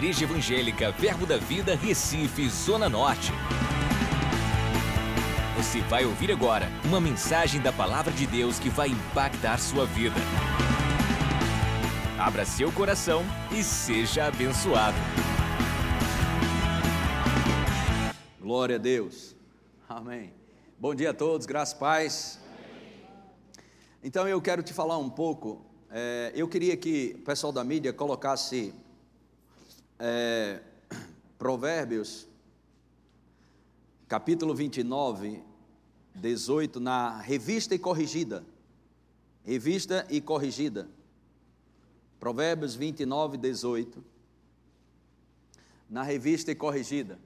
Igreja Evangélica Verbo da Vida, Recife, Zona Norte. Você vai ouvir agora uma mensagem da Palavra de Deus que vai impactar sua vida. Abra seu coração e seja abençoado. Glória a Deus. Amém. Bom dia a todos, graças paz. Então eu quero te falar um pouco. É, eu queria que o pessoal da mídia colocasse é, Provérbios, capítulo 29, 18, na revista e corrigida. Revista e corrigida. Provérbios 29, 18. Na revista e corrigida.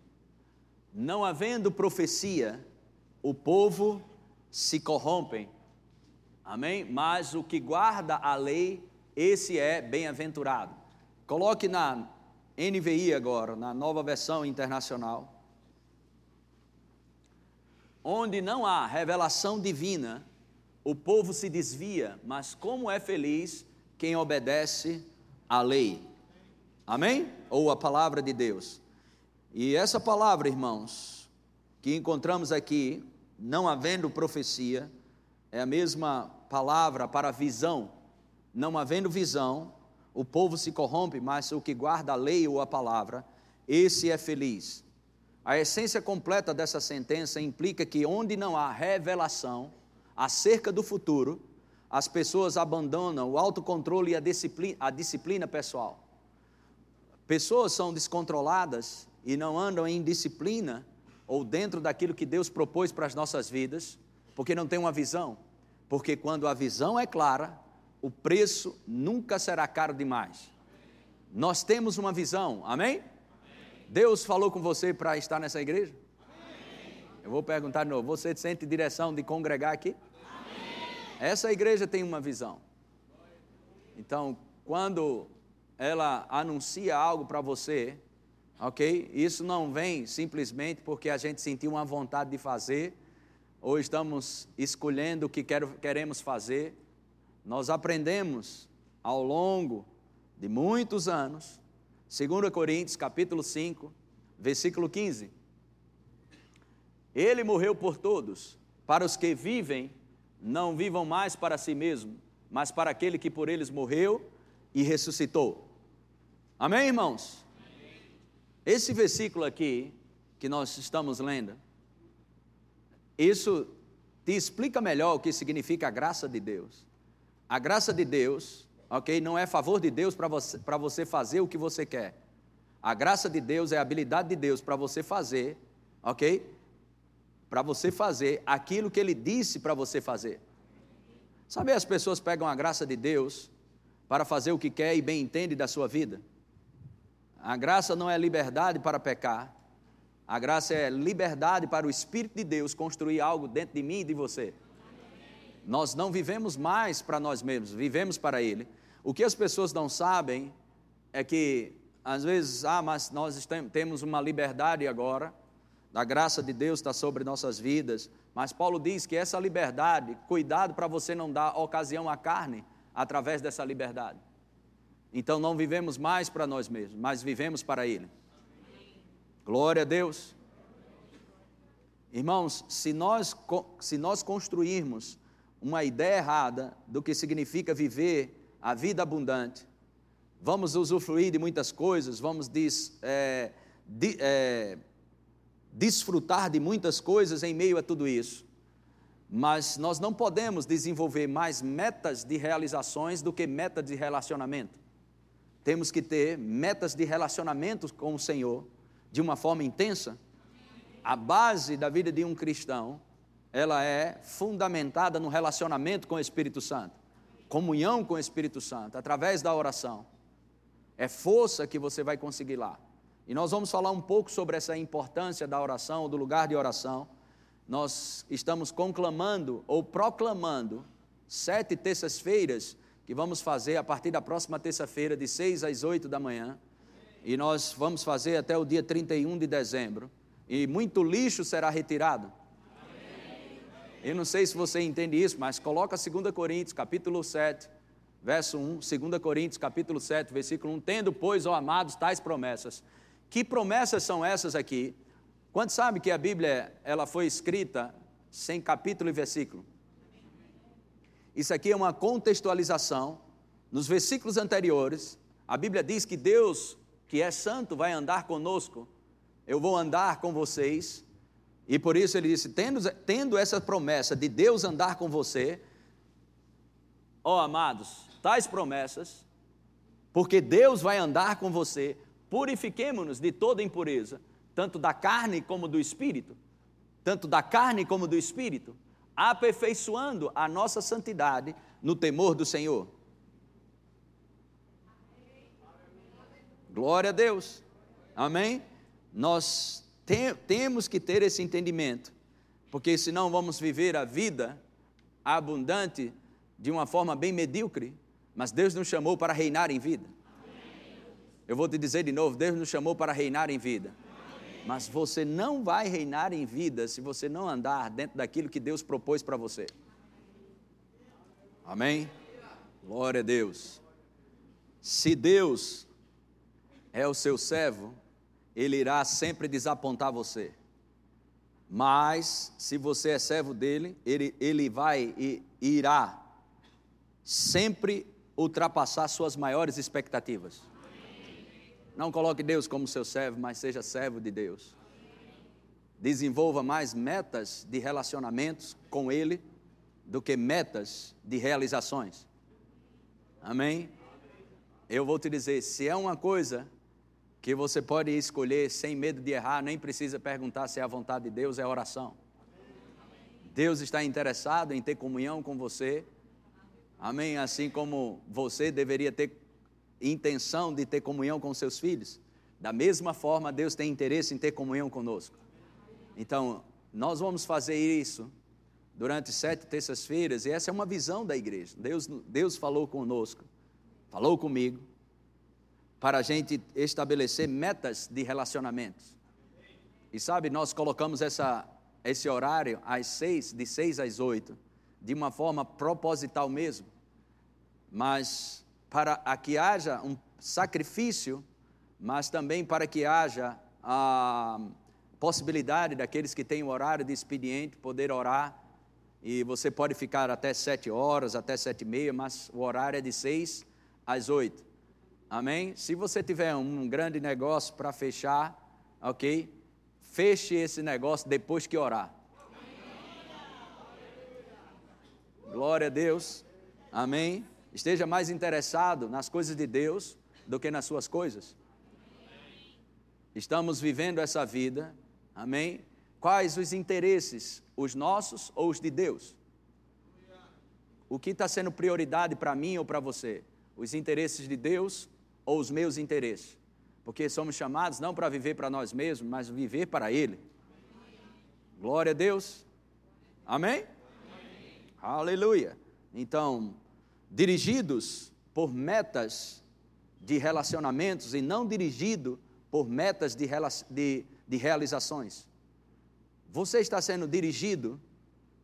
Não havendo profecia, o povo se corrompem. Amém? Mas o que guarda a lei, esse é bem-aventurado. Coloque na NVI agora, na nova versão internacional. Onde não há revelação divina, o povo se desvia, mas como é feliz quem obedece à lei. Amém? Ou a palavra de Deus. E essa palavra, irmãos, que encontramos aqui, não havendo profecia, é a mesma palavra para visão. Não havendo visão, o povo se corrompe, mas o que guarda a lei ou a palavra, esse é feliz. A essência completa dessa sentença implica que onde não há revelação acerca do futuro, as pessoas abandonam o autocontrole e a disciplina, a disciplina pessoal. Pessoas são descontroladas e não andam em disciplina ou dentro daquilo que Deus propôs para as nossas vidas, porque não tem uma visão. Porque quando a visão é clara, o preço nunca será caro demais. Nós temos uma visão, amém? amém. Deus falou com você para estar nessa igreja? Amém. Eu vou perguntar de novo: você sente direção de congregar aqui? Amém. Essa igreja tem uma visão. Então, quando ela anuncia algo para você, ok? Isso não vem simplesmente porque a gente sentiu uma vontade de fazer, ou estamos escolhendo o que queremos fazer. Nós aprendemos ao longo de muitos anos, 2 Coríntios capítulo 5, versículo 15. Ele morreu por todos, para os que vivem, não vivam mais para si mesmo, mas para aquele que por eles morreu e ressuscitou. Amém, irmãos? Esse versículo aqui, que nós estamos lendo, isso te explica melhor o que significa a graça de Deus. A graça de Deus, ok, não é favor de Deus para você, você fazer o que você quer. A graça de Deus é a habilidade de Deus para você fazer, ok? Para você fazer aquilo que Ele disse para você fazer. Sabe, as pessoas pegam a graça de Deus para fazer o que quer e bem entende da sua vida. A graça não é liberdade para pecar, a graça é liberdade para o Espírito de Deus construir algo dentro de mim e de você. Nós não vivemos mais para nós mesmos, vivemos para Ele. O que as pessoas não sabem é que, às vezes, ah, mas nós temos uma liberdade agora, a graça de Deus está sobre nossas vidas, mas Paulo diz que essa liberdade, cuidado para você não dar ocasião à carne através dessa liberdade. Então não vivemos mais para nós mesmos, mas vivemos para Ele. Glória a Deus. Irmãos, se nós, se nós construirmos uma ideia errada do que significa viver a vida abundante. Vamos usufruir de muitas coisas, vamos des, é, de, é, desfrutar de muitas coisas em meio a tudo isso. Mas nós não podemos desenvolver mais metas de realizações do que metas de relacionamento. Temos que ter metas de relacionamento com o Senhor de uma forma intensa. A base da vida de um cristão ela é fundamentada no relacionamento com o Espírito Santo, comunhão com o Espírito Santo, através da oração. É força que você vai conseguir lá. E nós vamos falar um pouco sobre essa importância da oração, do lugar de oração. Nós estamos conclamando ou proclamando sete terças-feiras que vamos fazer a partir da próxima terça-feira, de seis às oito da manhã. E nós vamos fazer até o dia 31 de dezembro. E muito lixo será retirado eu não sei se você entende isso, mas coloca 2 Coríntios, capítulo 7, verso 1, 2 Coríntios, capítulo 7, versículo 1, tendo, pois, ó amados, tais promessas. Que promessas são essas aqui? Quantos sabe que a Bíblia ela foi escrita sem capítulo e versículo? Isso aqui é uma contextualização. Nos versículos anteriores, a Bíblia diz que Deus, que é santo, vai andar conosco. Eu vou andar com vocês. E por isso ele disse: tendo, tendo essa promessa de Deus andar com você, ó amados, tais promessas, porque Deus vai andar com você, purifiquemo-nos de toda impureza, tanto da carne como do espírito, tanto da carne como do espírito, aperfeiçoando a nossa santidade no temor do Senhor. Glória a Deus. Amém? Nós te, temos que ter esse entendimento, porque senão vamos viver a vida abundante de uma forma bem medíocre, mas Deus nos chamou para reinar em vida. Eu vou te dizer de novo: Deus nos chamou para reinar em vida. Mas você não vai reinar em vida se você não andar dentro daquilo que Deus propôs para você. Amém? Glória a Deus. Se Deus é o seu servo, ele irá sempre desapontar você. Mas, se você é servo dele, ele, ele vai e irá sempre ultrapassar suas maiores expectativas. Não coloque Deus como seu servo, mas seja servo de Deus. Desenvolva mais metas de relacionamentos com Ele do que metas de realizações. Amém? Eu vou te dizer: se é uma coisa que você pode escolher sem medo de errar, nem precisa perguntar se é a vontade de Deus, é oração. Deus está interessado em ter comunhão com você Amém? Assim como você deveria ter intenção de ter comunhão com seus filhos, da mesma forma Deus tem interesse em ter comunhão conosco. Então, nós vamos fazer isso durante sete terças-feiras, e essa é uma visão da igreja. Deus, Deus falou conosco, falou comigo, para a gente estabelecer metas de relacionamentos. E sabe, nós colocamos essa, esse horário às seis, de seis às oito, de uma forma proposital mesmo, mas para que haja um sacrifício, mas também para que haja a possibilidade daqueles que têm o horário de expediente poder orar. E você pode ficar até sete horas, até sete e meia, mas o horário é de seis às oito. Amém? Se você tiver um grande negócio para fechar, ok? Feche esse negócio depois que orar. Glória a Deus. Amém esteja mais interessado nas coisas de Deus do que nas suas coisas. Estamos vivendo essa vida, amém? Quais os interesses, os nossos ou os de Deus? O que está sendo prioridade para mim ou para você? Os interesses de Deus ou os meus interesses? Porque somos chamados não para viver para nós mesmos, mas viver para Ele. Glória a Deus. Amém? Amém. Aleluia. Então, dirigidos por metas de relacionamentos e não dirigido por metas de, de, de realizações. Você está sendo dirigido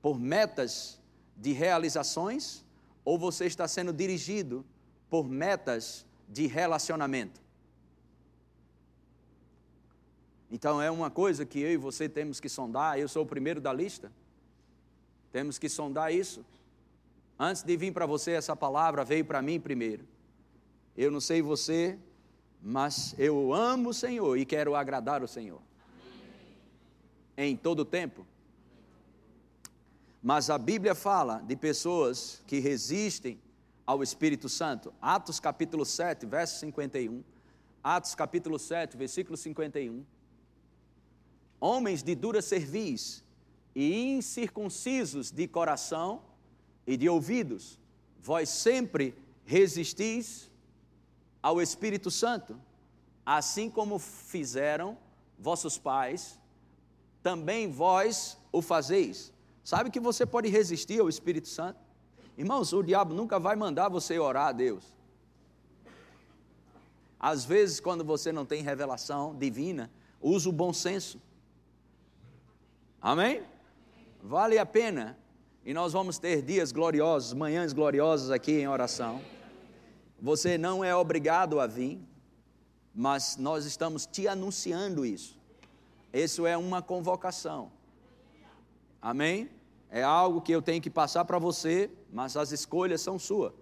por metas de realizações ou você está sendo dirigido por metas de relacionamento? Então é uma coisa que eu e você temos que sondar, eu sou o primeiro da lista. Temos que sondar isso. Antes de vir para você, essa palavra veio para mim primeiro. Eu não sei você, mas eu amo o Senhor e quero agradar o Senhor. Em todo tempo. Mas a Bíblia fala de pessoas que resistem ao Espírito Santo. Atos capítulo 7, verso 51. Atos capítulo 7, versículo 51. Homens de dura cerviz e incircuncisos de coração e de ouvidos, vós sempre resistis ao Espírito Santo, assim como fizeram vossos pais, também vós o fazeis. Sabe que você pode resistir ao Espírito Santo? Irmãos, o diabo nunca vai mandar você orar a Deus. Às vezes, quando você não tem revelação divina, use o bom senso. Amém? Vale a pena e nós vamos ter dias gloriosos, manhãs gloriosas aqui em oração. Você não é obrigado a vir, mas nós estamos te anunciando isso. Isso é uma convocação. Amém? É algo que eu tenho que passar para você, mas as escolhas são suas,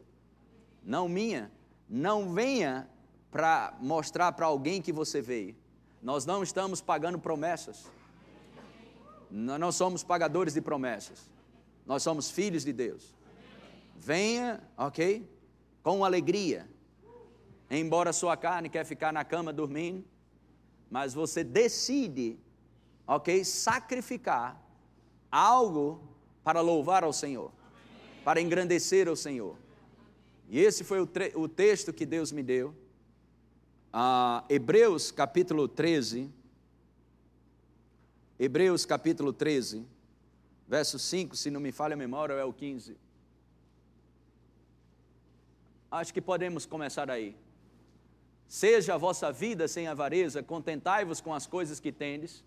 não minha. Não venha para mostrar para alguém que você veio. Nós não estamos pagando promessas. Nós não somos pagadores de promessas. Nós somos filhos de Deus. Venha, ok? Com alegria. Embora sua carne quer ficar na cama dormindo, mas você decide, ok? Sacrificar algo para louvar ao Senhor, para engrandecer ao Senhor. E esse foi o, o texto que Deus me deu. Ah, Hebreus capítulo 13. Hebreus capítulo 13, verso 5, se não me falha a memória, é o 15. Acho que podemos começar aí. Seja a vossa vida sem avareza, contentai-vos com as coisas que tendes,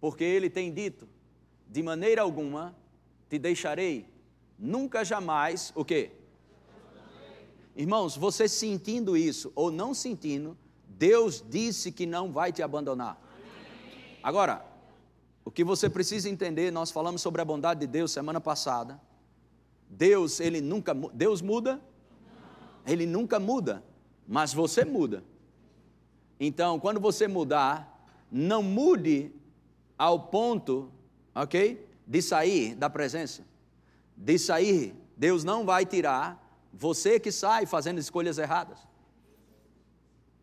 porque ele tem dito: de maneira alguma te deixarei, nunca jamais o quê? Irmãos, você sentindo isso ou não sentindo, Deus disse que não vai te abandonar. Agora, o que você precisa entender, nós falamos sobre a bondade de Deus semana passada. Deus, ele nunca Deus muda? Ele nunca muda, mas você muda. Então, quando você mudar, não mude ao ponto, OK? De sair da presença. De sair, Deus não vai tirar você que sai fazendo escolhas erradas.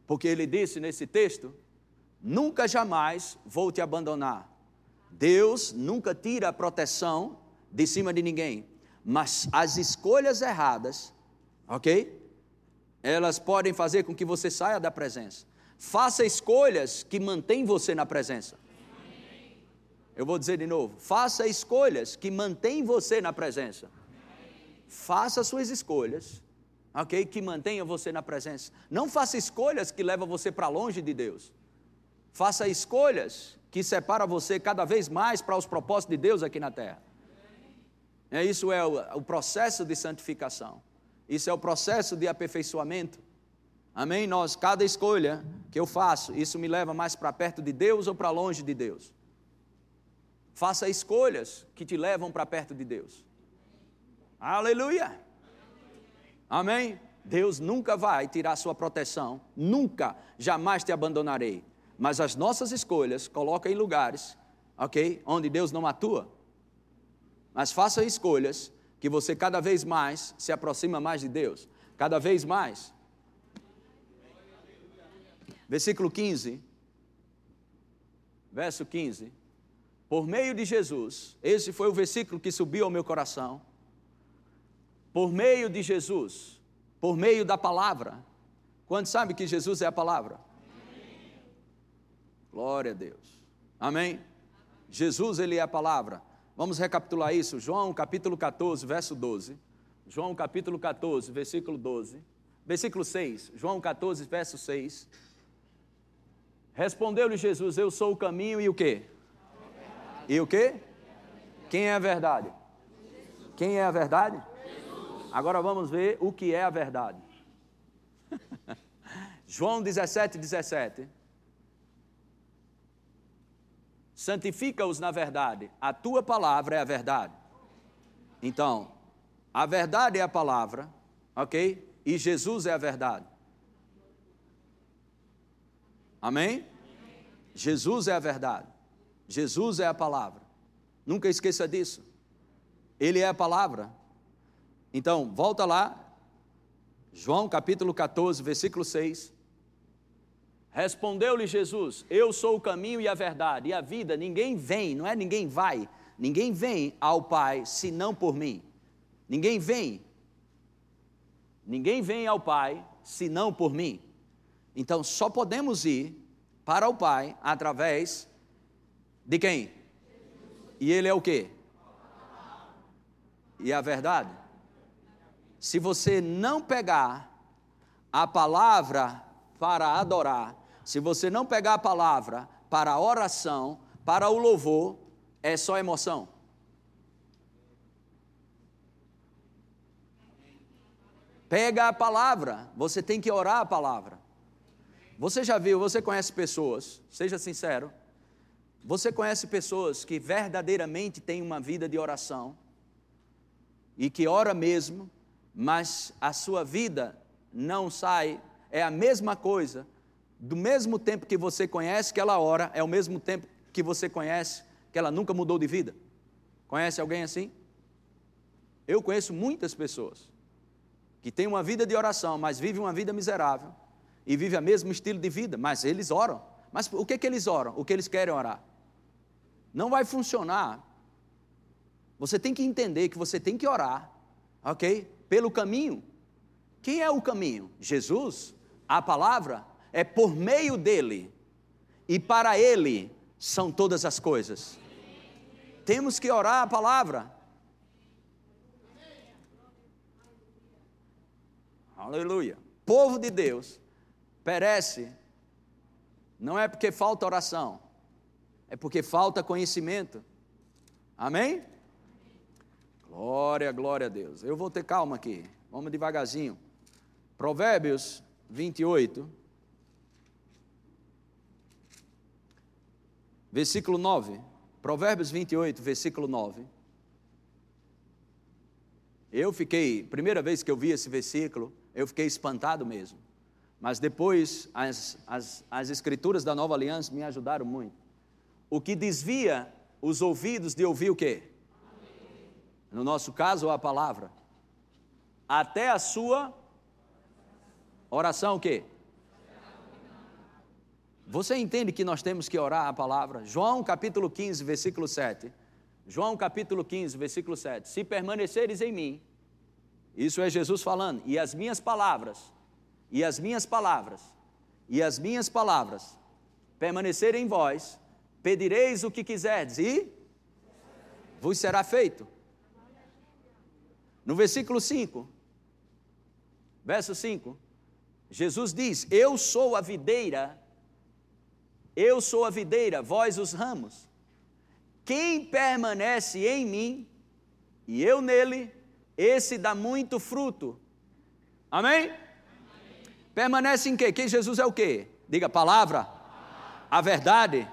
Porque ele disse nesse texto: nunca jamais vou te abandonar. Deus nunca tira a proteção de cima de ninguém, mas as escolhas erradas, ok? Elas podem fazer com que você saia da presença. Faça escolhas que mantêm você na presença. Eu vou dizer de novo: faça escolhas que mantêm você na presença faça suas escolhas, ok? Que mantenham você na presença. Não faça escolhas que levam você para longe de Deus. Faça escolhas que separam você cada vez mais para os propósitos de Deus aqui na terra. É, isso é o, o processo de santificação. Isso é o processo de aperfeiçoamento. Amém? Nós, cada escolha que eu faço, isso me leva mais para perto de Deus ou para longe de Deus. Faça escolhas que te levam para perto de Deus. Aleluia. Amém? Deus nunca vai tirar sua proteção, nunca, jamais te abandonarei. Mas as nossas escolhas colocam em lugares, ok? Onde Deus não atua. Mas faça escolhas que você cada vez mais se aproxima mais de Deus. Cada vez mais. Versículo 15. Verso 15. Por meio de Jesus, esse foi o versículo que subiu ao meu coração por meio de Jesus, por meio da palavra. Quantos sabem que Jesus é a palavra? Amém. Glória a Deus. Amém? Jesus, ele é a palavra. Vamos recapitular isso. João capítulo 14, verso 12. João capítulo 14, versículo 12. Versículo 6. João 14, verso 6. Respondeu-lhe Jesus: Eu sou o caminho e o quê? E o quê? Quem é a verdade? Quem é a verdade? Agora vamos ver o que é a verdade. João 17, 17. Santifica-os na verdade, a tua palavra é a verdade. Então, a verdade é a palavra, ok? E Jesus é a verdade. Amém? Jesus é a verdade. Jesus é a palavra. Nunca esqueça disso. Ele é a palavra. Então, volta lá, João capítulo 14, versículo 6. Respondeu-lhe Jesus: Eu sou o caminho e a verdade e a vida. Ninguém vem, não é ninguém vai, ninguém vem ao Pai senão por mim. Ninguém vem. Ninguém vem ao Pai senão por mim. Então só podemos ir para o Pai através de quem? E ele é o quê? E a verdade? se você não pegar a palavra para adorar, se você não pegar a palavra para a oração, para o louvor, é só emoção. Pega a palavra, você tem que orar a palavra. Você já viu, você conhece pessoas, seja sincero, você conhece pessoas que verdadeiramente têm uma vida de oração e que ora mesmo, mas a sua vida não sai, é a mesma coisa, do mesmo tempo que você conhece que ela ora, é o mesmo tempo que você conhece que ela nunca mudou de vida. Conhece alguém assim? Eu conheço muitas pessoas que têm uma vida de oração, mas vivem uma vida miserável e vivem o mesmo estilo de vida, mas eles oram. Mas o que, que eles oram? O que eles querem orar? Não vai funcionar. Você tem que entender que você tem que orar, ok? Pelo caminho. Quem é o caminho? Jesus, a palavra, é por meio dele e para ele são todas as coisas. Temos que orar a palavra. Aleluia. Povo de Deus perece, não é porque falta oração, é porque falta conhecimento. Amém? Glória, glória a Deus. Eu vou ter calma aqui, vamos devagarzinho. Provérbios 28, versículo 9. Provérbios 28, versículo 9. Eu fiquei, primeira vez que eu vi esse versículo, eu fiquei espantado mesmo. Mas depois, as, as, as escrituras da nova aliança me ajudaram muito. O que desvia os ouvidos de ouvir o quê? No nosso caso, a palavra. Até a sua oração, o quê? Você entende que nós temos que orar a palavra? João capítulo 15, versículo 7. João capítulo 15, versículo 7. Se permaneceres em mim isso é Jesus falando. E as minhas palavras, e as minhas palavras, e as minhas palavras permanecerem em vós, pedireis o que quiserdes e vos será feito. No versículo 5, verso 5, Jesus diz: Eu sou a videira, eu sou a videira, vós os ramos. Quem permanece em mim e eu nele, esse dá muito fruto. Amém? Amém? Permanece em quê? Que Jesus é o quê? Diga palavra, a verdade,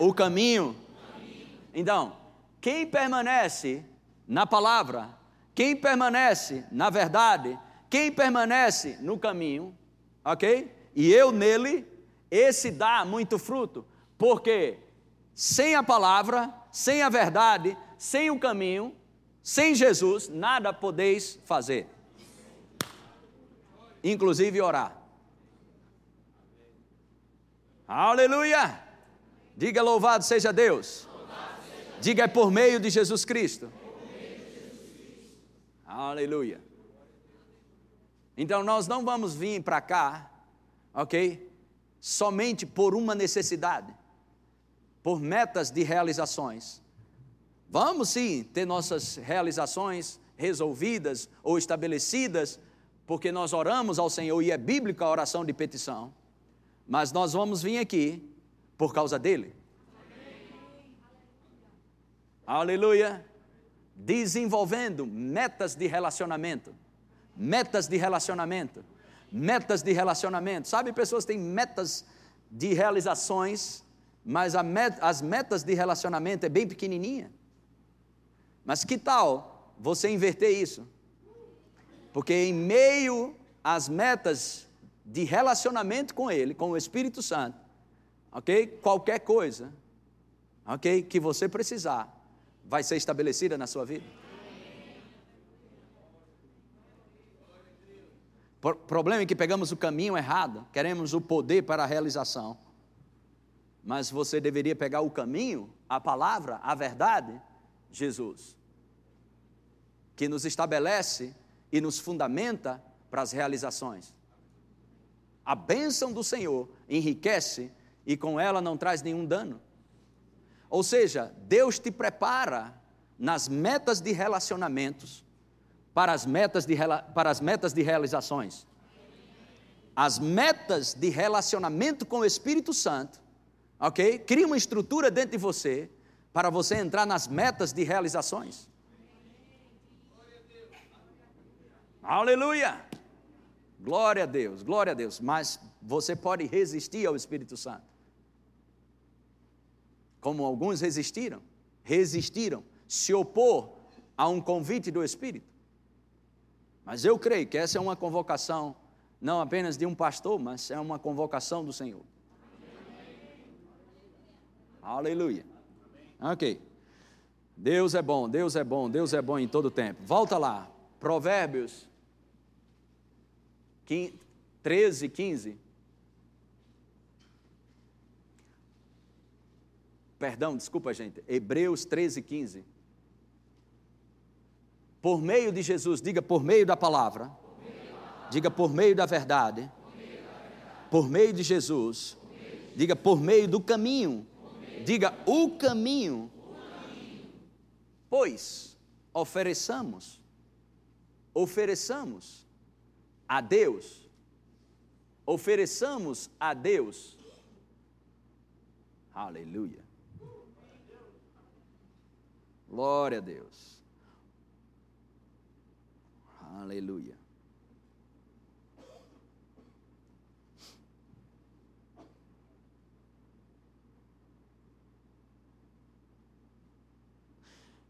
o caminho. Então, quem permanece na palavra, quem permanece na verdade, quem permanece no caminho, ok? E eu nele, esse dá muito fruto, porque sem a palavra, sem a verdade, sem o caminho, sem Jesus, nada podeis fazer, inclusive orar. Aleluia! Diga louvado seja Deus. Diga é por meio de Jesus Cristo. Aleluia. Então nós não vamos vir para cá, ok? Somente por uma necessidade, por metas de realizações. Vamos sim ter nossas realizações resolvidas ou estabelecidas, porque nós oramos ao Senhor e é bíblica a oração de petição. Mas nós vamos vir aqui por causa dele. Aleluia. Desenvolvendo metas de relacionamento. Metas de relacionamento. Metas de relacionamento. Sabe, pessoas têm metas de realizações, mas met as metas de relacionamento é bem pequenininha. Mas que tal você inverter isso? Porque em meio às metas de relacionamento com Ele, com o Espírito Santo, ok? Qualquer coisa, ok? Que você precisar, vai ser estabelecida na sua vida. O problema é que pegamos o caminho errado, queremos o poder para a realização. Mas você deveria pegar o caminho, a palavra, a verdade, Jesus, que nos estabelece e nos fundamenta para as realizações. A bênção do Senhor enriquece e com ela não traz nenhum dano. Ou seja, Deus te prepara nas metas de relacionamentos para as metas de, para as metas de realizações. As metas de relacionamento com o Espírito Santo, ok? Cria uma estrutura dentro de você para você entrar nas metas de realizações. Aleluia! Glória a Deus, glória a Deus. Mas você pode resistir ao Espírito Santo. Como alguns resistiram, resistiram, se opor a um convite do Espírito. Mas eu creio que essa é uma convocação, não apenas de um pastor, mas é uma convocação do Senhor. Aleluia. Ok. Deus é bom, Deus é bom, Deus é bom em todo tempo. Volta lá, Provérbios 13, 15. Perdão, desculpa, gente. Hebreus 13, 15. Por meio de Jesus, diga por meio da palavra. Diga por meio da verdade. Por meio de Jesus. Diga por meio do caminho. Diga o caminho. Pois ofereçamos, ofereçamos a Deus, ofereçamos a Deus. Aleluia. Glória a Deus. Aleluia.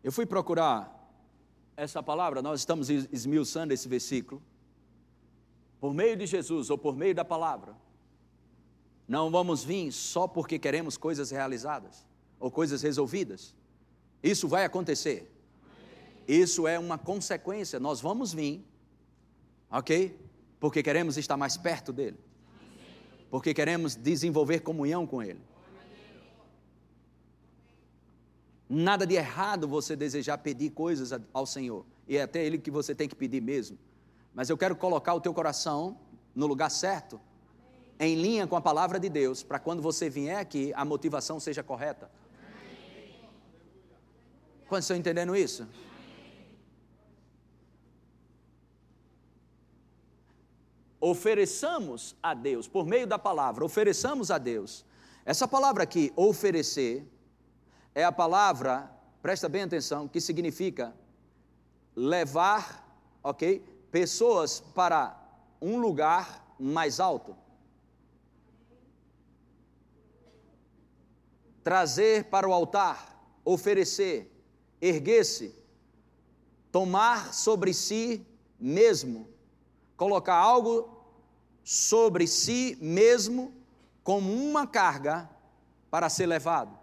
Eu fui procurar essa palavra, nós estamos esmiuçando esse versículo. Por meio de Jesus ou por meio da palavra, não vamos vir só porque queremos coisas realizadas ou coisas resolvidas. Isso vai acontecer. Isso é uma consequência. Nós vamos vir, ok? Porque queremos estar mais perto dele. Porque queremos desenvolver comunhão com ele. Nada de errado você desejar pedir coisas ao Senhor. E é até Ele que você tem que pedir mesmo. Mas eu quero colocar o teu coração no lugar certo, em linha com a palavra de Deus, para quando você vier aqui, a motivação seja correta. Quantos estão entendendo isso? Ofereçamos a Deus, por meio da palavra, ofereçamos a Deus. Essa palavra aqui, oferecer, é a palavra, presta bem atenção, que significa levar, ok? Pessoas para um lugar mais alto. Trazer para o altar, oferecer, erguer-se, tomar sobre si mesmo, colocar algo sobre si mesmo como uma carga para ser levado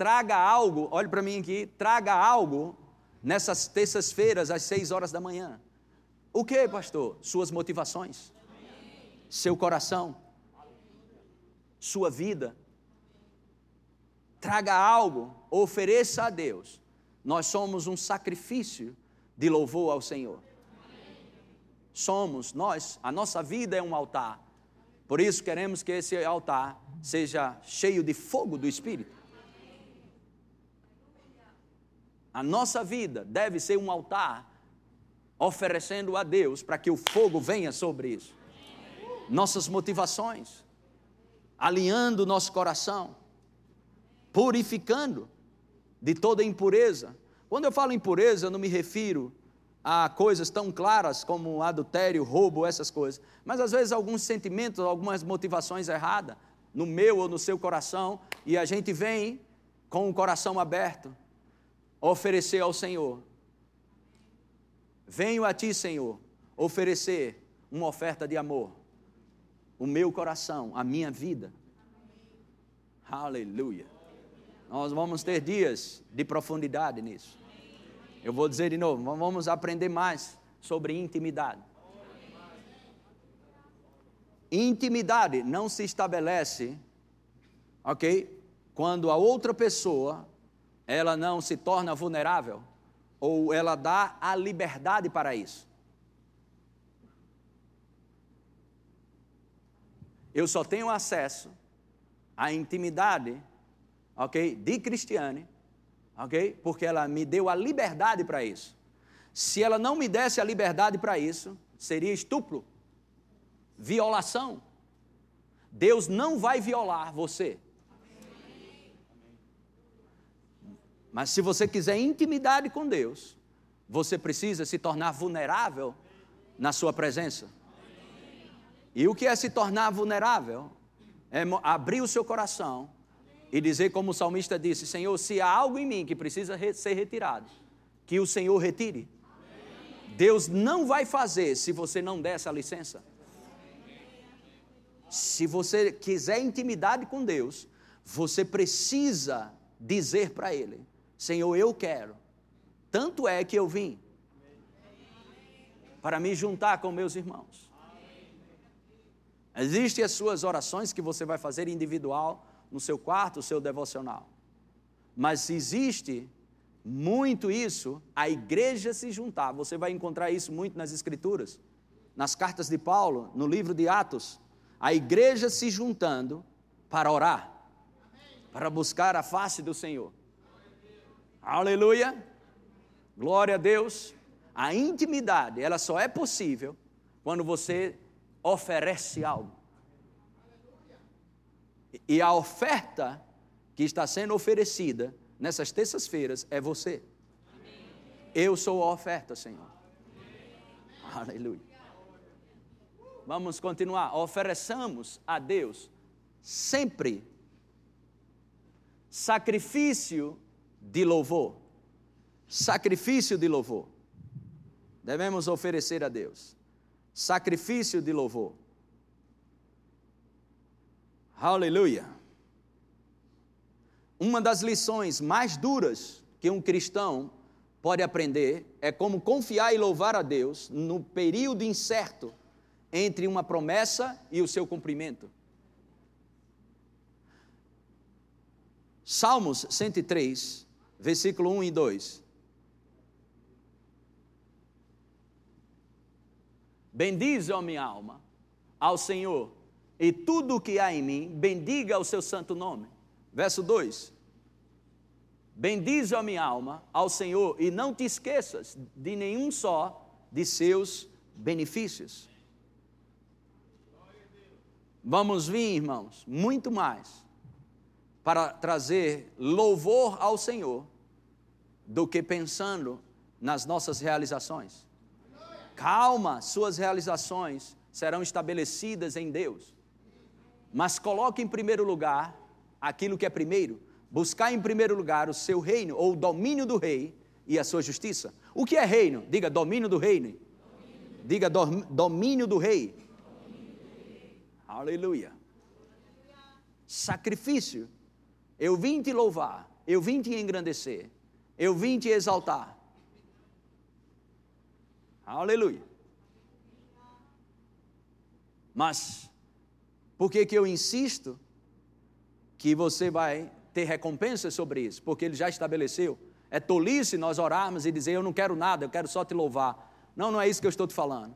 traga algo, olhe para mim aqui, traga algo nessas terças-feiras às seis horas da manhã. O que, pastor? Suas motivações, seu coração, sua vida. Traga algo, ofereça a Deus. Nós somos um sacrifício de louvor ao Senhor. Somos nós, a nossa vida é um altar. Por isso queremos que esse altar seja cheio de fogo do Espírito. A nossa vida deve ser um altar oferecendo a Deus para que o fogo venha sobre isso. Nossas motivações, alinhando nosso coração, purificando de toda impureza. Quando eu falo impureza, eu não me refiro a coisas tão claras como adultério, roubo, essas coisas, mas às vezes alguns sentimentos, algumas motivações erradas no meu ou no seu coração, e a gente vem com o coração aberto oferecer ao Senhor. Venho a Ti, Senhor, oferecer uma oferta de amor. O meu coração, a minha vida. Aleluia. Nós vamos ter dias de profundidade nisso. Eu vou dizer de novo, vamos aprender mais sobre intimidade. Intimidade não se estabelece, ok? Quando a outra pessoa ela não se torna vulnerável, ou ela dá a liberdade para isso. Eu só tenho acesso à intimidade, ok, de Cristiane, ok, porque ela me deu a liberdade para isso. Se ela não me desse a liberdade para isso, seria estupro, violação. Deus não vai violar você. Mas se você quiser intimidade com Deus, você precisa se tornar vulnerável na sua presença. E o que é se tornar vulnerável? É abrir o seu coração e dizer, como o salmista disse: Senhor, se há algo em mim que precisa ser retirado, que o Senhor retire. Deus não vai fazer se você não der essa licença. Se você quiser intimidade com Deus, você precisa dizer para Ele: Senhor, eu quero. Tanto é que eu vim para me juntar com meus irmãos. Existem as suas orações que você vai fazer individual no seu quarto, o seu devocional. Mas existe muito isso, a igreja se juntar. Você vai encontrar isso muito nas Escrituras, nas cartas de Paulo, no livro de Atos. A igreja se juntando para orar, para buscar a face do Senhor. Aleluia! Glória a Deus. A intimidade, ela só é possível quando você oferece algo. E a oferta que está sendo oferecida nessas terças-feiras é você. Eu sou a oferta, Senhor. Aleluia. Vamos continuar. Ofereçamos a Deus sempre sacrifício de louvor. Sacrifício de louvor. Devemos oferecer a Deus sacrifício de louvor. Aleluia. Uma das lições mais duras que um cristão pode aprender é como confiar e louvar a Deus no período incerto entre uma promessa e o seu cumprimento. Salmos 103, versículo 1 e 2. Bendize, ó minha alma, ao Senhor, e tudo o que há em mim, bendiga o seu santo nome. Verso 2: Bendize, ó minha alma, ao Senhor, e não te esqueças de nenhum só de seus benefícios. Vamos vir, irmãos, muito mais para trazer louvor ao Senhor do que pensando nas nossas realizações. Calma, suas realizações serão estabelecidas em Deus. Mas coloque em primeiro lugar aquilo que é primeiro. Buscar em primeiro lugar o seu reino, ou o domínio do rei e a sua justiça. O que é reino? Diga domínio do reino. Domínio. Diga do, domínio do rei. Domínio do rei. Aleluia. Sacrifício. Eu vim te louvar, eu vim te engrandecer, eu vim te exaltar. Aleluia. Mas, por que, que eu insisto que você vai ter recompensa sobre isso? Porque ele já estabeleceu. É tolice nós orarmos e dizer: Eu não quero nada, eu quero só te louvar. Não, não é isso que eu estou te falando.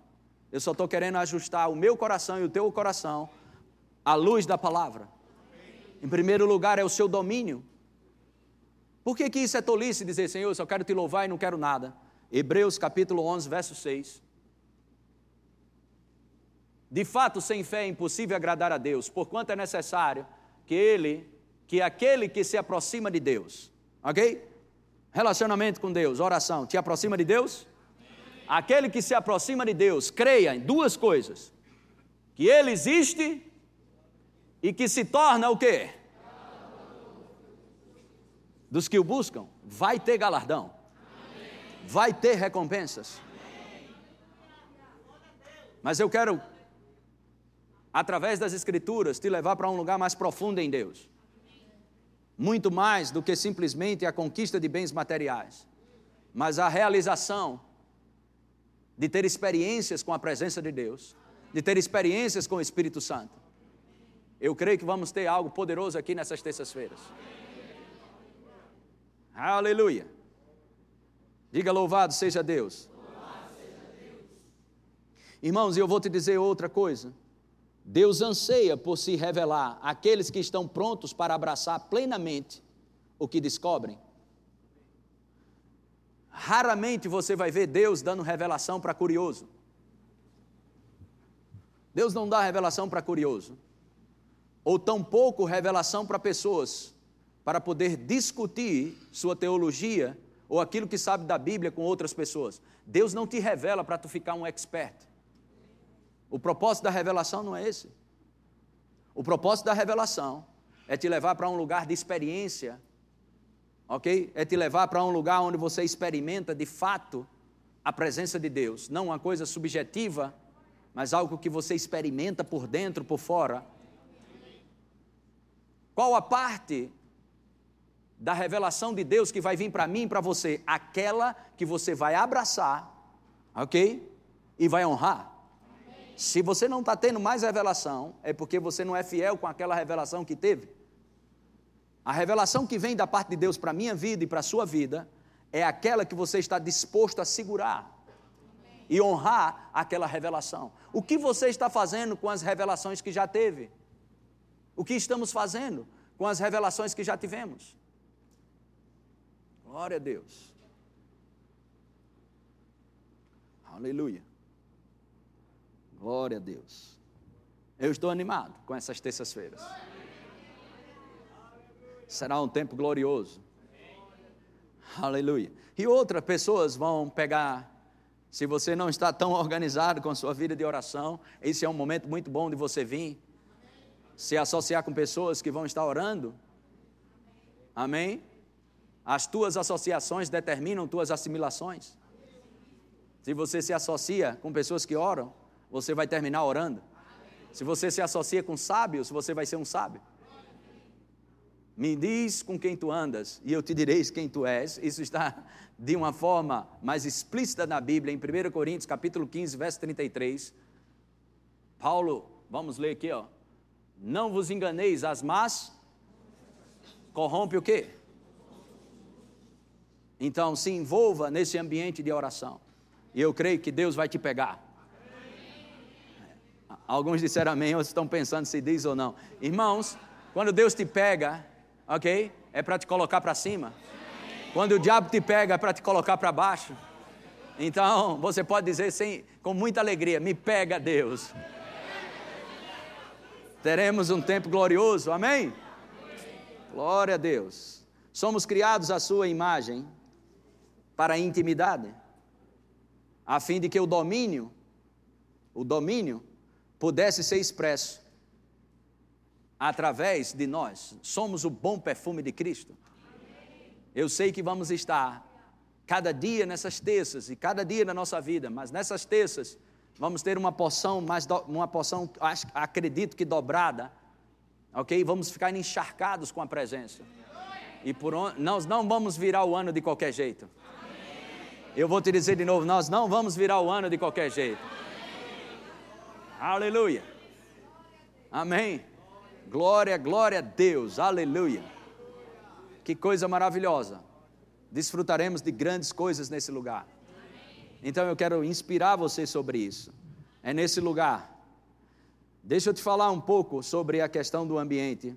Eu só estou querendo ajustar o meu coração e o teu coração à luz da palavra. Em primeiro lugar, é o seu domínio. Por que, que isso é tolice dizer, Senhor, eu só quero te louvar e não quero nada? Hebreus capítulo 11, verso 6. De fato, sem fé é impossível agradar a Deus, porquanto é necessário que ele, que aquele que se aproxima de Deus, ok? Relacionamento com Deus, oração, te aproxima de Deus? Aquele que se aproxima de Deus, creia em duas coisas: que Ele existe e que se torna o quê? Dos que o buscam, vai ter galardão vai ter recompensas. Mas eu quero, através das Escrituras, te levar para um lugar mais profundo em Deus. Muito mais do que simplesmente a conquista de bens materiais, mas a realização de ter experiências com a presença de Deus, de ter experiências com o Espírito Santo. Eu creio que vamos ter algo poderoso aqui nessas terças-feiras. Aleluia. Diga louvado seja Deus. Irmãos, eu vou te dizer outra coisa. Deus anseia por se revelar àqueles que estão prontos para abraçar plenamente o que descobrem. Raramente você vai ver Deus dando revelação para curioso. Deus não dá revelação para curioso, ou tampouco revelação para pessoas para poder discutir sua teologia ou aquilo que sabe da Bíblia com outras pessoas. Deus não te revela para tu ficar um expert. O propósito da revelação não é esse. O propósito da revelação é te levar para um lugar de experiência, ok? É te levar para um lugar onde você experimenta de fato a presença de Deus, não uma coisa subjetiva, mas algo que você experimenta por dentro, por fora. Qual a parte da revelação de Deus que vai vir para mim e para você? Aquela que você vai abraçar, ok? E vai honrar. Se você não está tendo mais revelação, é porque você não é fiel com aquela revelação que teve. A revelação que vem da parte de Deus para a minha vida e para a sua vida é aquela que você está disposto a segurar e honrar aquela revelação. O que você está fazendo com as revelações que já teve? O que estamos fazendo com as revelações que já tivemos? Glória a Deus. Aleluia. Glória a Deus. Eu estou animado com essas terças-feiras. Será um tempo glorioso. Aleluia. E outras pessoas vão pegar. Se você não está tão organizado com a sua vida de oração, esse é um momento muito bom de você vir se associar com pessoas que vão estar orando. Amém? As tuas associações determinam tuas assimilações. Se você se associa com pessoas que oram, você vai terminar orando. Se você se associa com sábios, você vai ser um sábio. Me diz com quem tu andas, e eu te direi quem tu és. Isso está de uma forma mais explícita na Bíblia, em 1 Coríntios, capítulo 15, verso 33. Paulo, vamos ler aqui, ó. Não vos enganeis, as más corrompe o quê? Então se envolva nesse ambiente de oração. E eu creio que Deus vai te pegar. Alguns disseram amém, outros estão pensando se diz ou não. Irmãos, quando Deus te pega, ok? É para te colocar para cima. Quando o diabo te pega, é para te colocar para baixo. Então, você pode dizer sem, com muita alegria: Me pega, Deus. Teremos um tempo glorioso, amém? Glória a Deus. Somos criados à sua imagem para a intimidade, a fim de que o domínio, o domínio pudesse ser expresso através de nós. Somos o bom perfume de Cristo. Eu sei que vamos estar cada dia nessas terças e cada dia na nossa vida, mas nessas terças vamos ter uma porção mais uma porção, acredito que dobrada. OK? Vamos ficar encharcados com a presença. E por nós não vamos virar o ano de qualquer jeito. Eu vou te dizer de novo, nós não vamos virar o ano de qualquer jeito. Aleluia. Amém. Glória, glória a Deus. Aleluia. Que coisa maravilhosa. Desfrutaremos de grandes coisas nesse lugar. Então eu quero inspirar você sobre isso. É nesse lugar. Deixa eu te falar um pouco sobre a questão do ambiente.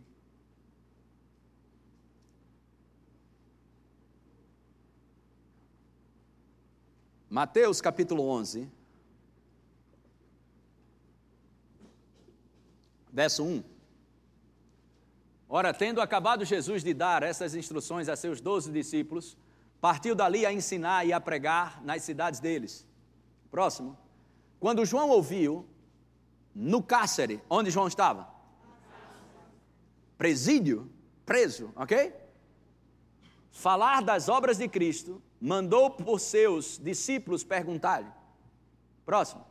Mateus capítulo 11. Verso 1. Ora, tendo acabado Jesus de dar essas instruções a seus doze discípulos, partiu dali a ensinar e a pregar nas cidades deles. Próximo. Quando João ouviu, no cárcere, onde João estava? Presídio, preso, ok? Falar das obras de Cristo, mandou por seus discípulos perguntar-lhe. Próximo.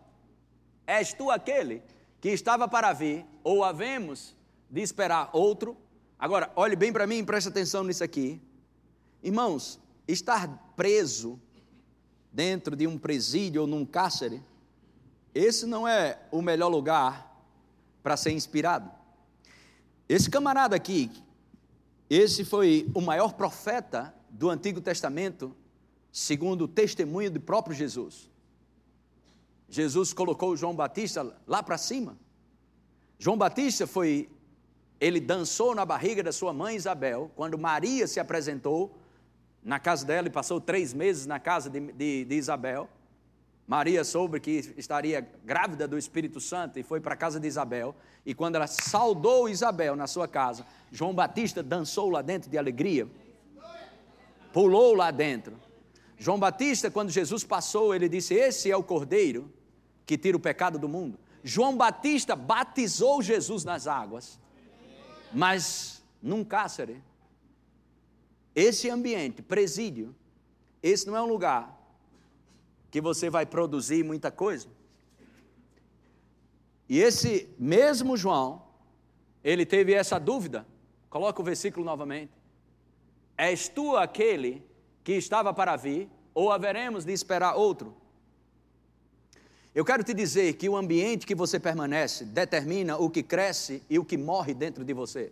És tu aquele que estava para vir, ou havemos de esperar outro. Agora, olhe bem para mim e preste atenção nisso aqui. Irmãos, estar preso dentro de um presídio ou num cárcere, esse não é o melhor lugar para ser inspirado. Esse camarada aqui, esse foi o maior profeta do Antigo Testamento, segundo o testemunho do próprio Jesus. Jesus colocou João Batista lá para cima. João Batista foi, ele dançou na barriga da sua mãe Isabel, quando Maria se apresentou na casa dela e passou três meses na casa de, de, de Isabel. Maria soube que estaria grávida do Espírito Santo e foi para a casa de Isabel. E quando ela saudou Isabel na sua casa, João Batista dançou lá dentro de alegria, pulou lá dentro. João Batista, quando Jesus passou, ele disse: Esse é o cordeiro que tira o pecado do mundo. João Batista batizou Jesus nas águas, mas num cárcere. Esse ambiente, presídio, esse não é um lugar que você vai produzir muita coisa. E esse mesmo João, ele teve essa dúvida. Coloca o versículo novamente. És tu aquele que estava para vir, ou haveremos de esperar outro? Eu quero te dizer que o ambiente que você permanece determina o que cresce e o que morre dentro de você.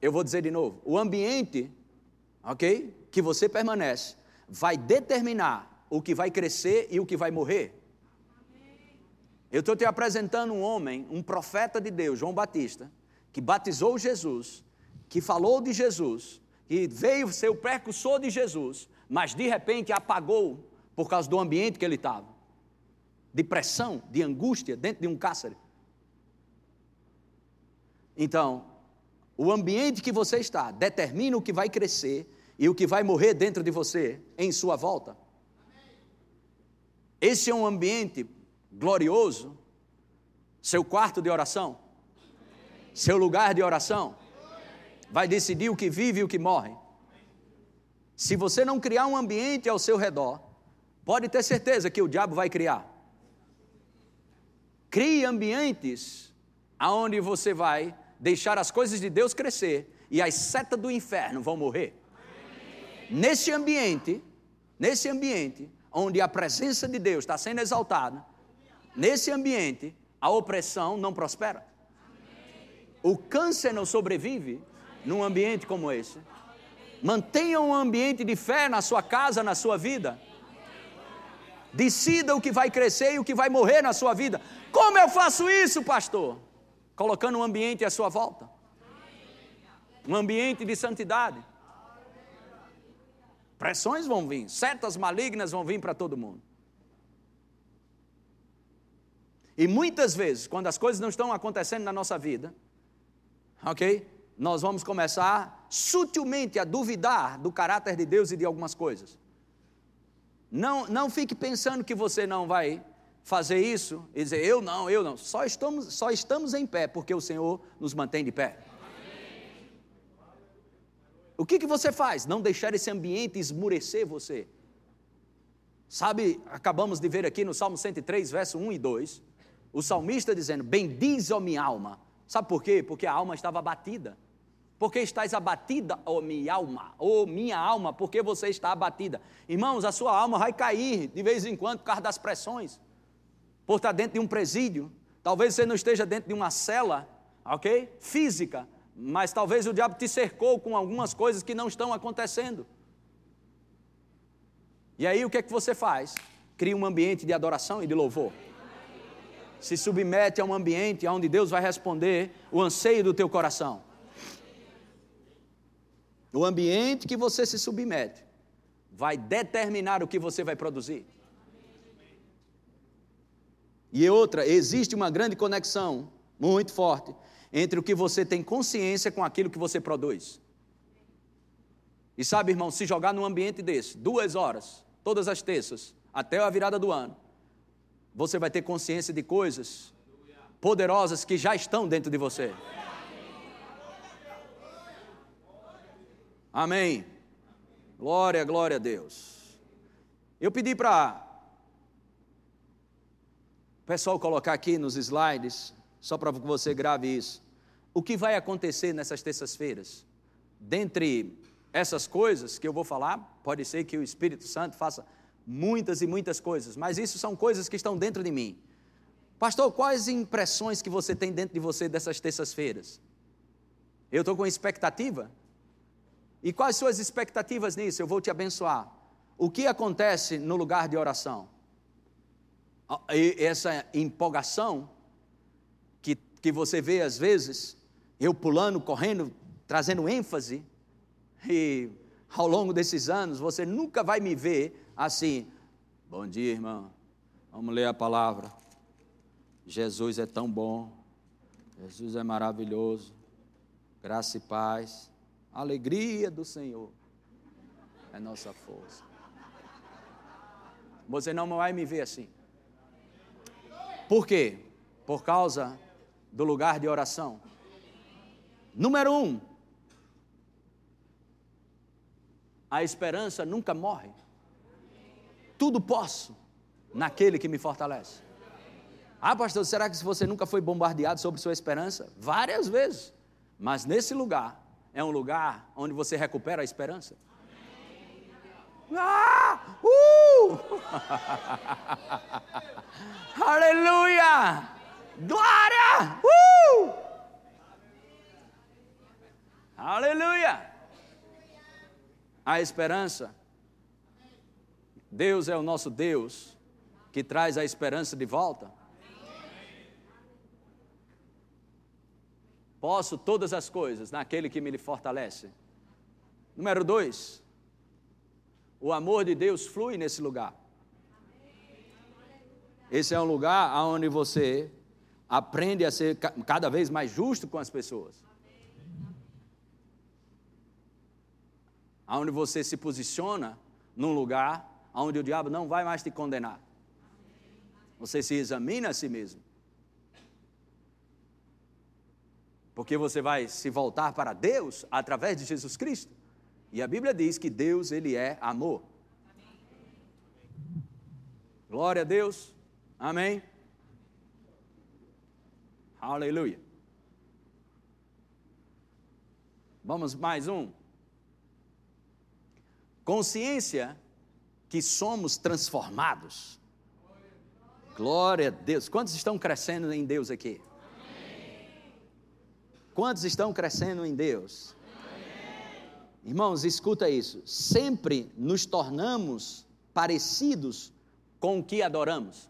Eu vou dizer de novo: o ambiente, ok, que você permanece, vai determinar o que vai crescer e o que vai morrer. Eu estou te apresentando um homem, um profeta de Deus, João Batista, que batizou Jesus, que falou de Jesus, que veio ser o precursor de Jesus, mas de repente apagou por causa do ambiente que ele estava de pressão, de angústia dentro de um cárcere. Então, o ambiente que você está determina o que vai crescer e o que vai morrer dentro de você em sua volta. Esse é um ambiente glorioso, seu quarto de oração, seu lugar de oração, vai decidir o que vive e o que morre. Se você não criar um ambiente ao seu redor, pode ter certeza que o diabo vai criar. Crie ambientes aonde você vai deixar as coisas de Deus crescer e as setas do inferno vão morrer. Nesse ambiente, nesse ambiente onde a presença de Deus está sendo exaltada, Nesse ambiente, a opressão não prospera. O câncer não sobrevive num ambiente como esse. Mantenha um ambiente de fé na sua casa, na sua vida. Decida o que vai crescer e o que vai morrer na sua vida. Como eu faço isso, pastor? Colocando um ambiente à sua volta. Um ambiente de santidade. Pressões vão vir, setas malignas vão vir para todo mundo. E muitas vezes, quando as coisas não estão acontecendo na nossa vida, ok? Nós vamos começar sutilmente a duvidar do caráter de Deus e de algumas coisas. Não, não fique pensando que você não vai fazer isso e dizer, eu não, eu não. Só estamos, só estamos em pé porque o Senhor nos mantém de pé. O que, que você faz? Não deixar esse ambiente esmurecer você. Sabe, acabamos de ver aqui no Salmo 103, verso 1 e 2 o salmista dizendo: Bendize, ó minha alma. Sabe por quê? Porque a alma estava abatida. Porque estás abatida, ó minha alma, ó minha alma, porque você está abatida. Irmãos, a sua alma vai cair de vez em quando por causa das pressões, por estar dentro de um presídio. Talvez você não esteja dentro de uma cela, ok? Física, mas talvez o diabo te cercou com algumas coisas que não estão acontecendo. E aí o que é que você faz? Cria um ambiente de adoração e de louvor se submete a um ambiente onde Deus vai responder o anseio do teu coração. O ambiente que você se submete vai determinar o que você vai produzir. E outra, existe uma grande conexão muito forte entre o que você tem consciência com aquilo que você produz. E sabe, irmão, se jogar num ambiente desse, duas horas, todas as terças, até a virada do ano, você vai ter consciência de coisas poderosas que já estão dentro de você. Amém. Glória, glória a Deus. Eu pedi para o pessoal colocar aqui nos slides, só para que você grave isso. O que vai acontecer nessas terças-feiras? Dentre essas coisas que eu vou falar, pode ser que o Espírito Santo faça muitas e muitas coisas, mas isso são coisas que estão dentro de mim. Pastor, quais impressões que você tem dentro de você dessas terças-feiras? Eu estou com expectativa? E quais suas expectativas nisso? Eu vou te abençoar. O que acontece no lugar de oração? E essa empolgação que, que você vê às vezes, eu pulando, correndo, trazendo ênfase, e ao longo desses anos você nunca vai me ver assim: Bom dia, irmão. Vamos ler a palavra. Jesus é tão bom. Jesus é maravilhoso. Graça e paz. Alegria do Senhor é nossa força. Você não vai me ver assim. Por quê? Por causa do lugar de oração. Número um, a esperança nunca morre. Tudo posso naquele que me fortalece. Ah, pastor, será que você nunca foi bombardeado sobre sua esperança? Várias vezes. Mas nesse lugar é um lugar onde você recupera a esperança. Ah! Uh! Aleluia! Glória! Uh! Aleluia! A esperança. Deus é o nosso Deus que traz a esperança de volta. Posso todas as coisas naquele que me fortalece. Número dois, o amor de Deus flui nesse lugar. Esse é um lugar onde você aprende a ser cada vez mais justo com as pessoas. Onde você se posiciona num lugar onde o diabo não vai mais te condenar. Você se examina a si mesmo. Porque você vai se voltar para Deus através de Jesus Cristo. E a Bíblia diz que Deus, ele é amor. Glória a Deus. Amém. Aleluia. Vamos mais um. Consciência que somos transformados. Glória a Deus. Quantos estão crescendo em Deus aqui? Quantos estão crescendo em Deus? Amém. Irmãos, escuta isso. Sempre nos tornamos parecidos com o que adoramos.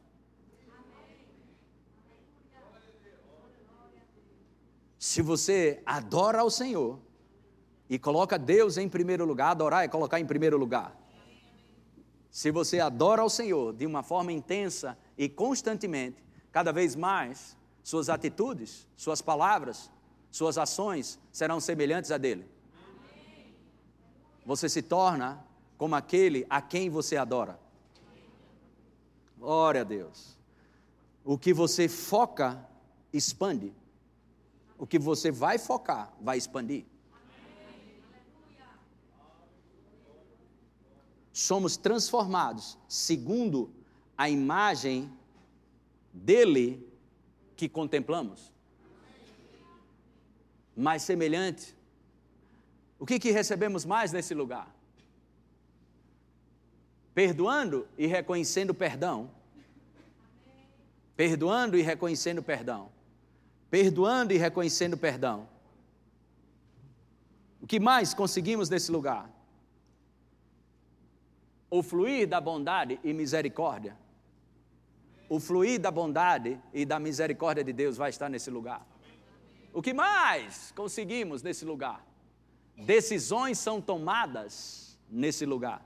Se você adora ao Senhor e coloca Deus em primeiro lugar, adorar é colocar em primeiro lugar. Se você adora ao Senhor de uma forma intensa e constantemente, cada vez mais, suas atitudes, suas palavras, suas ações serão semelhantes a dele. Você se torna como aquele a quem você adora. Glória a Deus. O que você foca, expande. O que você vai focar, vai expandir. Somos transformados segundo a imagem dele que contemplamos mais semelhante. O que, que recebemos mais nesse lugar? Perdoando e reconhecendo perdão. Perdoando e reconhecendo perdão. Perdoando e reconhecendo perdão. O que mais conseguimos nesse lugar? O fluir da bondade e misericórdia. O fluir da bondade e da misericórdia de Deus vai estar nesse lugar. O que mais conseguimos nesse lugar? Decisões são tomadas nesse lugar.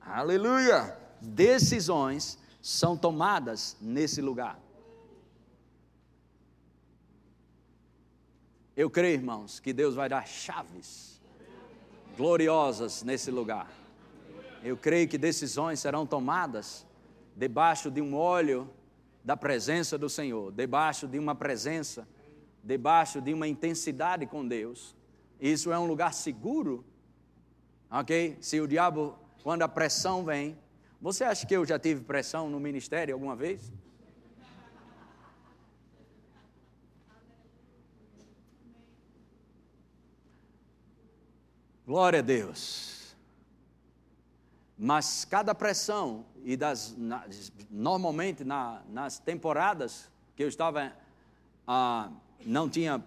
Aleluia! Decisões são tomadas nesse lugar. Eu creio, irmãos, que Deus vai dar chaves gloriosas nesse lugar. Eu creio que decisões serão tomadas debaixo de um óleo da presença do Senhor, debaixo de uma presença, debaixo de uma intensidade com Deus. Isso é um lugar seguro, ok? Se o diabo, quando a pressão vem, você acha que eu já tive pressão no ministério alguma vez? Glória a Deus. Mas cada pressão, e das, na, normalmente na, nas temporadas que eu estava, ah, não tinha,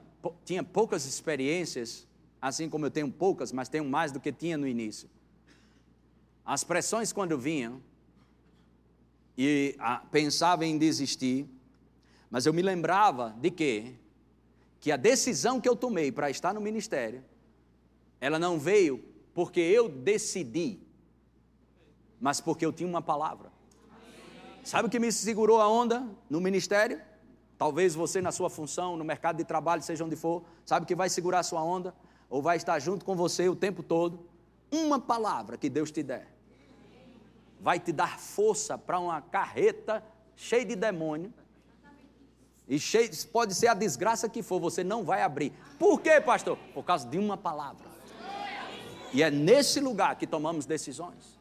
tinha poucas experiências, assim como eu tenho poucas, mas tenho mais do que tinha no início. As pressões quando vinham, e ah, pensava em desistir, mas eu me lembrava de que, que a decisão que eu tomei para estar no ministério, ela não veio porque eu decidi, mas porque eu tinha uma palavra. Sabe o que me segurou a onda no ministério? Talvez você, na sua função, no mercado de trabalho, seja onde for, sabe o que vai segurar a sua onda? Ou vai estar junto com você o tempo todo? Uma palavra que Deus te der vai te dar força para uma carreta cheio de demônio. E cheio, pode ser a desgraça que for, você não vai abrir. Por quê, pastor? Por causa de uma palavra. E é nesse lugar que tomamos decisões.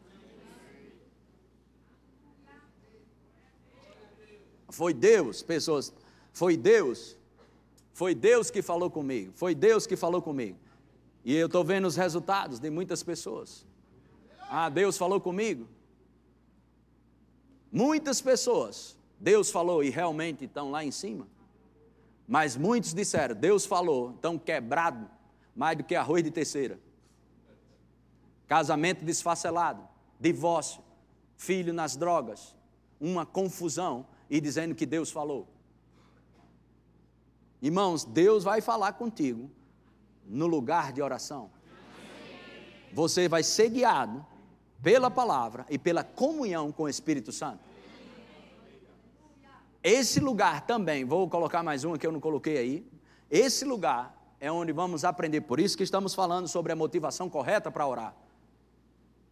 Foi Deus, pessoas, foi Deus, foi Deus que falou comigo, foi Deus que falou comigo. E eu estou vendo os resultados de muitas pessoas. Ah, Deus falou comigo. Muitas pessoas, Deus falou e realmente estão lá em cima. Mas muitos disseram, Deus falou, estão quebrado mais do que arroz de terceira. Casamento desfacelado, divórcio, filho nas drogas, uma confusão e dizendo que Deus falou. Irmãos, Deus vai falar contigo no lugar de oração. Você vai ser guiado pela palavra e pela comunhão com o Espírito Santo. Esse lugar também, vou colocar mais um que eu não coloquei aí. Esse lugar é onde vamos aprender, por isso que estamos falando sobre a motivação correta para orar.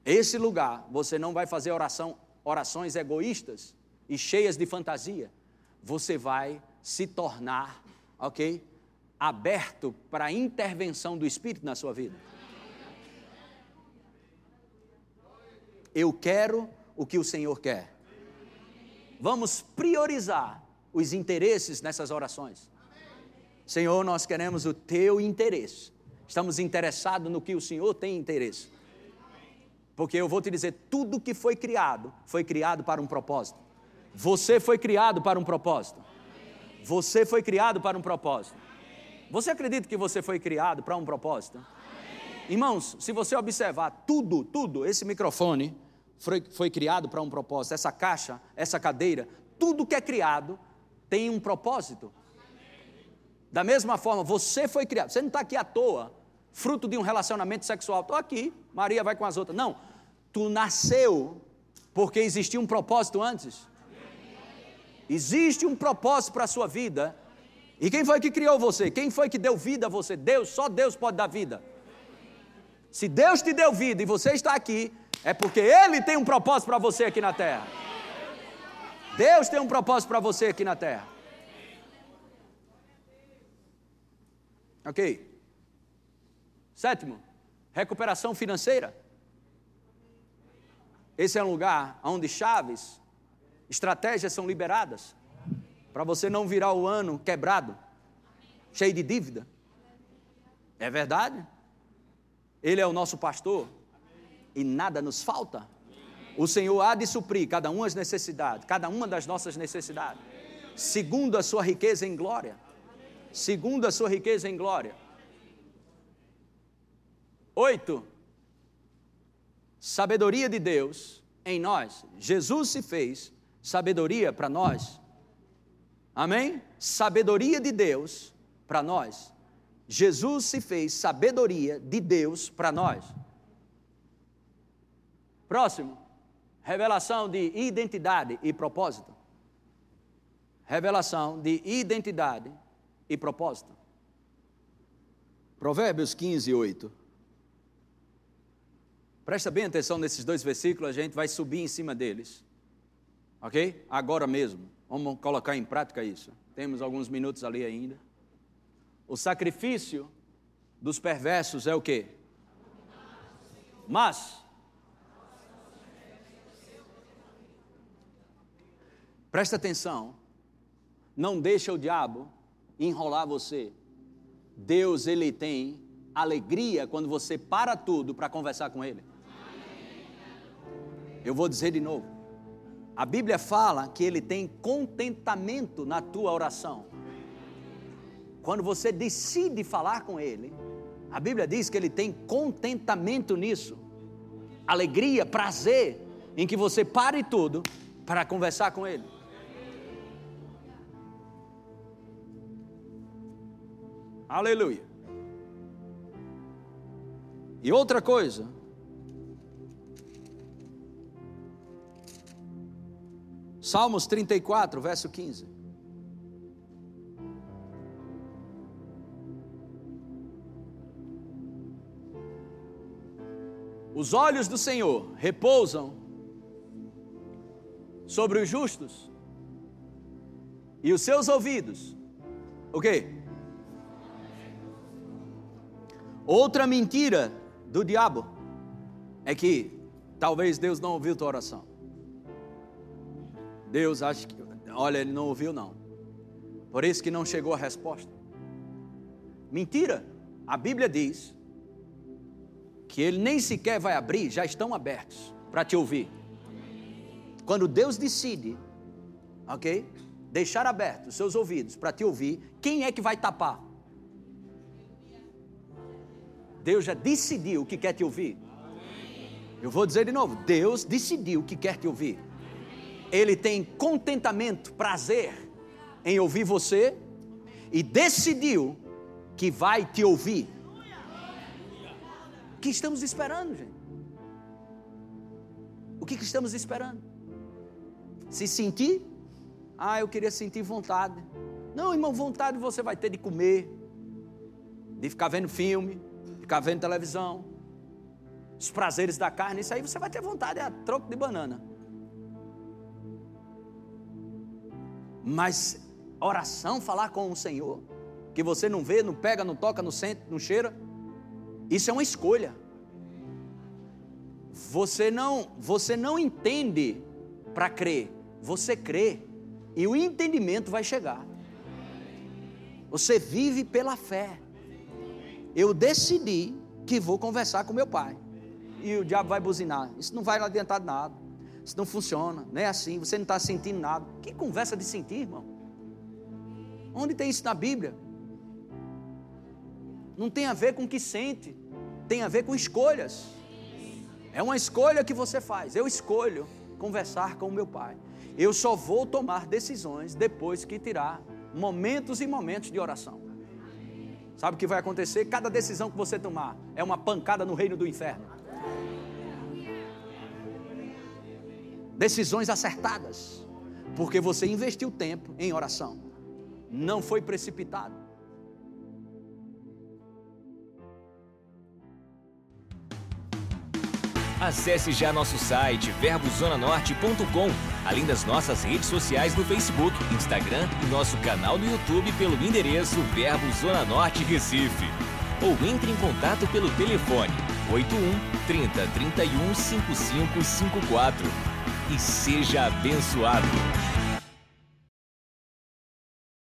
Esse lugar, você não vai fazer oração, orações egoístas e cheias de fantasia. Você vai se tornar, ok? Aberto para a intervenção do Espírito na sua vida. Eu quero o que o Senhor quer. Vamos priorizar os interesses nessas orações. Senhor, nós queremos o teu interesse. Estamos interessados no que o Senhor tem interesse. Porque eu vou te dizer, tudo que foi criado, foi criado para um propósito. Você foi criado para um propósito. Você foi criado para um propósito. Você acredita que você foi criado para um propósito? Irmãos, se você observar tudo, tudo, esse microfone foi, foi criado para um propósito, essa caixa, essa cadeira, tudo que é criado tem um propósito. Da mesma forma, você foi criado, você não está aqui à toa, fruto de um relacionamento sexual. Estou aqui, Maria vai com as outras. Não, tu nasceu porque existia um propósito antes. Existe um propósito para a sua vida. E quem foi que criou você? Quem foi que deu vida a você? Deus, só Deus pode dar vida. Se Deus te deu vida e você está aqui, é porque Ele tem um propósito para você aqui na terra. Deus tem um propósito para você aqui na terra. Ok. Sétimo, recuperação financeira. Esse é um lugar onde chaves, estratégias são liberadas para você não virar o ano quebrado, cheio de dívida. É verdade? Ele é o nosso pastor e nada nos falta. O Senhor há de suprir cada uma das necessidades, cada uma das nossas necessidades, segundo a sua riqueza em glória. Segundo a sua riqueza em glória. Oito, sabedoria de Deus em nós. Jesus se fez sabedoria para nós. Amém? Sabedoria de Deus para nós. Jesus se fez sabedoria de Deus para nós. Próximo, revelação de identidade e propósito. Revelação de identidade e propósito. Provérbios 15, 8. Presta bem atenção nesses dois versículos, a gente vai subir em cima deles. Ok? Agora mesmo. Vamos colocar em prática isso. Temos alguns minutos ali ainda. O sacrifício dos perversos é o quê? Mas Presta atenção. Não deixa o diabo enrolar você. Deus, ele tem alegria quando você para tudo para conversar com ele. Eu vou dizer de novo. A Bíblia fala que ele tem contentamento na tua oração. Quando você decide falar com ele, a Bíblia diz que ele tem contentamento nisso. Alegria, prazer em que você pare tudo para conversar com ele. Aleluia. E outra coisa, Salmos 34, verso 15. Os olhos do Senhor repousam sobre os justos E os seus ouvidos, o quê? Outra mentira do diabo é que talvez Deus não ouviu tua oração. Deus acha que, olha, ele não ouviu não. Por isso que não chegou a resposta. Mentira. A Bíblia diz que ele nem sequer vai abrir, já estão abertos para te ouvir. Quando Deus decide, ok? Deixar abertos os seus ouvidos para te ouvir, quem é que vai tapar? Deus já decidiu que quer te ouvir. Eu vou dizer de novo: Deus decidiu que quer te ouvir. Ele tem contentamento, prazer em ouvir você e decidiu que vai te ouvir. O que estamos esperando, gente? O que, estamos esperando? Se sentir? Ah, eu queria sentir vontade. Não, irmão, vontade você vai ter de comer, de ficar vendo filme, ficar vendo televisão, os prazeres da carne, isso aí você vai ter vontade, é a troco de banana. Mas oração, falar com o Senhor, que você não vê, não pega, não toca, não sente, não cheira, isso é uma escolha. Você não, você não entende para crer, você crê e o entendimento vai chegar. Você vive pela fé. Eu decidi que vou conversar com meu pai. E o diabo vai buzinar. Isso não vai adiantar nada. Isso não funciona. Não é assim. Você não está sentindo nada. Que conversa de sentir, irmão? Onde tem isso na Bíblia? Não tem a ver com o que sente, tem a ver com escolhas. É uma escolha que você faz. Eu escolho conversar com o meu pai. Eu só vou tomar decisões depois que tirar momentos e momentos de oração. Sabe o que vai acontecer? Cada decisão que você tomar é uma pancada no reino do inferno. Decisões acertadas, porque você investiu tempo em oração, não foi precipitado. Acesse já nosso site verbozonanorte.com, além das nossas redes sociais no Facebook, Instagram e nosso canal no YouTube pelo endereço Verbo Zona Norte Recife. Ou entre em contato pelo telefone 81 30 31 5554 e seja abençoado.